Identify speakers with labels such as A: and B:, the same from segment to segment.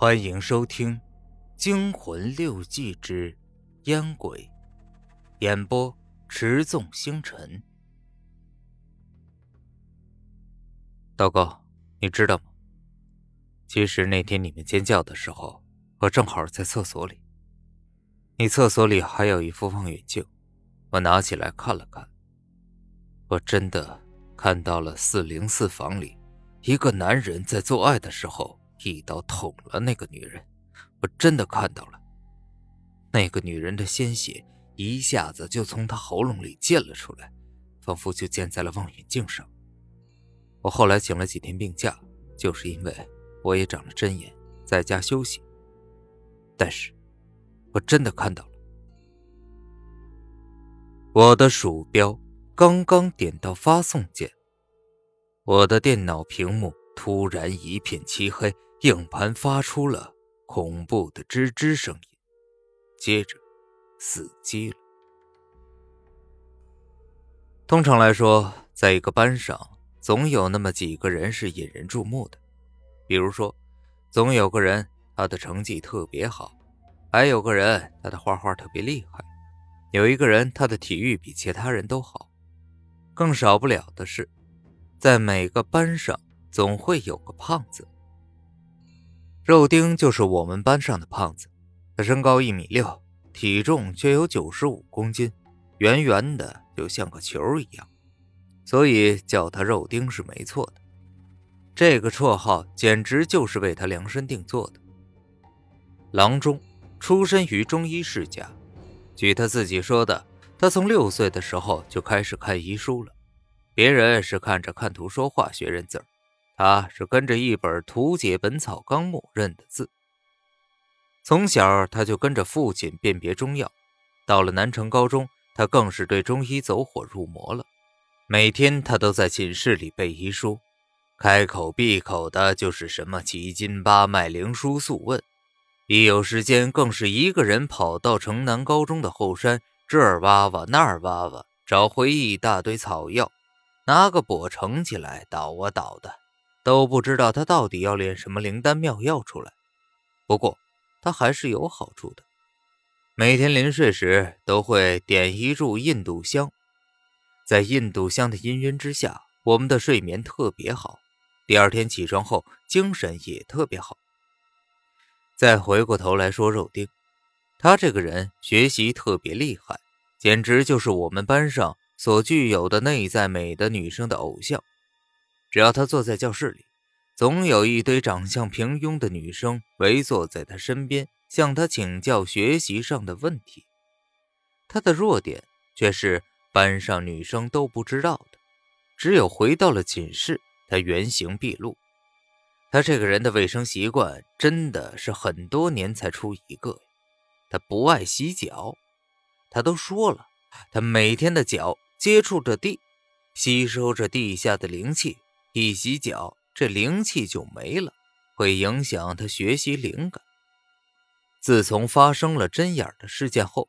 A: 欢迎收听《惊魂六记之烟鬼》，演播：持纵星辰。道哥，你知道吗？其实那天你们尖叫的时候，我正好在厕所里。你厕所里还有一副望远镜，我拿起来看了看，我真的看到了四零四房里。一个男人在做爱的时候，一刀捅了那个女人。我真的看到了，那个女人的鲜血一下子就从她喉咙里溅了出来，仿佛就溅在了望远镜上。我后来请了几天病假，就是因为我也长了针眼，在家休息。但是，我真的看到了。我的鼠标刚刚点到发送键。我的电脑屏幕突然一片漆黑，硬盘发出了恐怖的吱吱声音，接着死机了。通常来说，在一个班上，总有那么几个人是引人注目的，比如说，总有个人他的成绩特别好，还有个人他的画画特别厉害，有一个人他的体育比其他人都好，更少不了的是。在每个班上总会有个胖子，肉丁就是我们班上的胖子。他身高一米六，体重却有九十五公斤，圆圆的就像个球一样，所以叫他肉丁是没错的。这个绰号简直就是为他量身定做的。郎中出身于中医世家，据他自己说的，他从六岁的时候就开始看医书了。别人是看着看图说话学认字儿，他是跟着一本《图解本草纲目》认的字。从小他就跟着父亲辨别中药，到了南城高中，他更是对中医走火入魔了。每天他都在寝室里背医书，开口闭口的就是什么奇经八脉、灵枢素问，一有时间更是一个人跑到城南高中的后山，这儿挖挖那儿挖挖，找回一大堆草药。拿个钵盛起来倒啊倒的，都不知道他到底要炼什么灵丹妙药出来。不过他还是有好处的，每天临睡时都会点一炷印度香，在印度香的氤氲之下，我们的睡眠特别好，第二天起床后精神也特别好。再回过头来说肉丁，他这个人学习特别厉害，简直就是我们班上。所具有的内在美的女生的偶像，只要他坐在教室里，总有一堆长相平庸的女生围坐在他身边，向他请教学习上的问题。他的弱点却是班上女生都不知道的，只有回到了寝室，他原形毕露。他这个人的卫生习惯真的是很多年才出一个，他不爱洗脚，他都说了，他每天的脚。接触着地，吸收着地下的灵气。一洗脚，这灵气就没了，会影响他学习灵感。自从发生了针眼的事件后，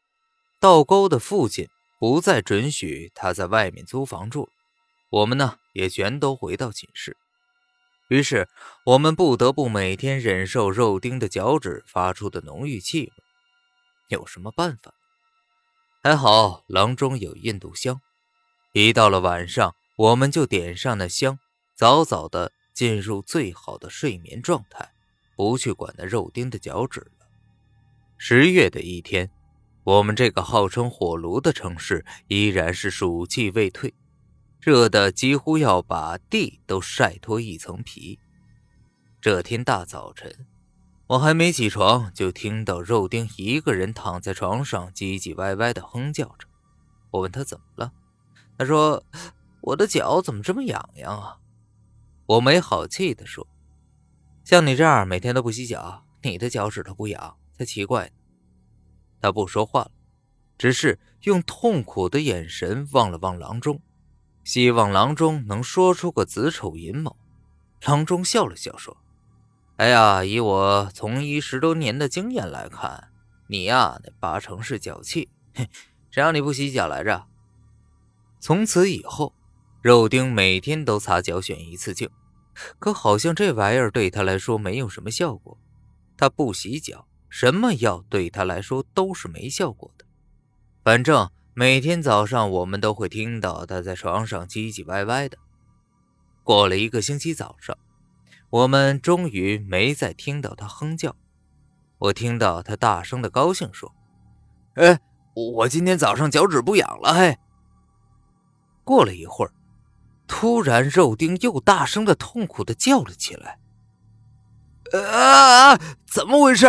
A: 道沟的父亲不再准许他在外面租房住了。我们呢，也全都回到寝室。于是，我们不得不每天忍受肉丁的脚趾发出的浓郁气味。有什么办法？还好，郎中有印度香。一到了晚上，我们就点上那香，早早的进入最好的睡眠状态，不去管那肉丁的脚趾了。十月的一天，我们这个号称火炉的城市依然是暑气未退，热的几乎要把地都晒脱一层皮。这天大早晨，我还没起床，就听到肉丁一个人躺在床上唧唧歪歪的哼叫着。我问他怎么了。他说：“我的脚怎么这么痒痒啊？”我没好气地说：“像你这样每天都不洗脚，你的脚趾头不痒才奇怪呢。”他不说话了，只是用痛苦的眼神望了望郎中，希望郎中能说出个子丑寅卯。郎中笑了笑说：“哎呀，以我从医十多年的经验来看，你呀，那八成是脚气。谁让你不洗脚来着？”从此以后，肉丁每天都擦脚选一次镜，可好像这玩意儿对他来说没有什么效果。他不洗脚，什么药对他来说都是没效果的。反正每天早上我们都会听到他在床上唧唧歪歪的。过了一个星期早上，我们终于没再听到他哼叫。我听到他大声的高兴说：“哎，我今天早上脚趾不痒了。”嘿。过了一会儿，突然肉丁又大声的痛苦的叫了起来：“啊！怎么回事？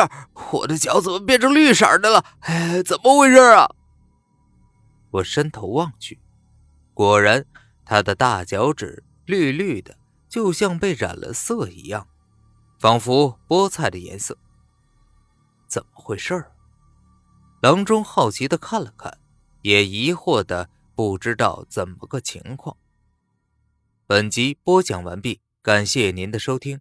A: 我的脚怎么变成绿色的了？哎，怎么回事啊？”我伸头望去，果然，他的大脚趾绿绿的，就像被染了色一样，仿佛菠菜的颜色。怎么回事？郎中好奇的看了看，也疑惑的不知道怎么个情况。本集播讲完毕，感谢您的收听。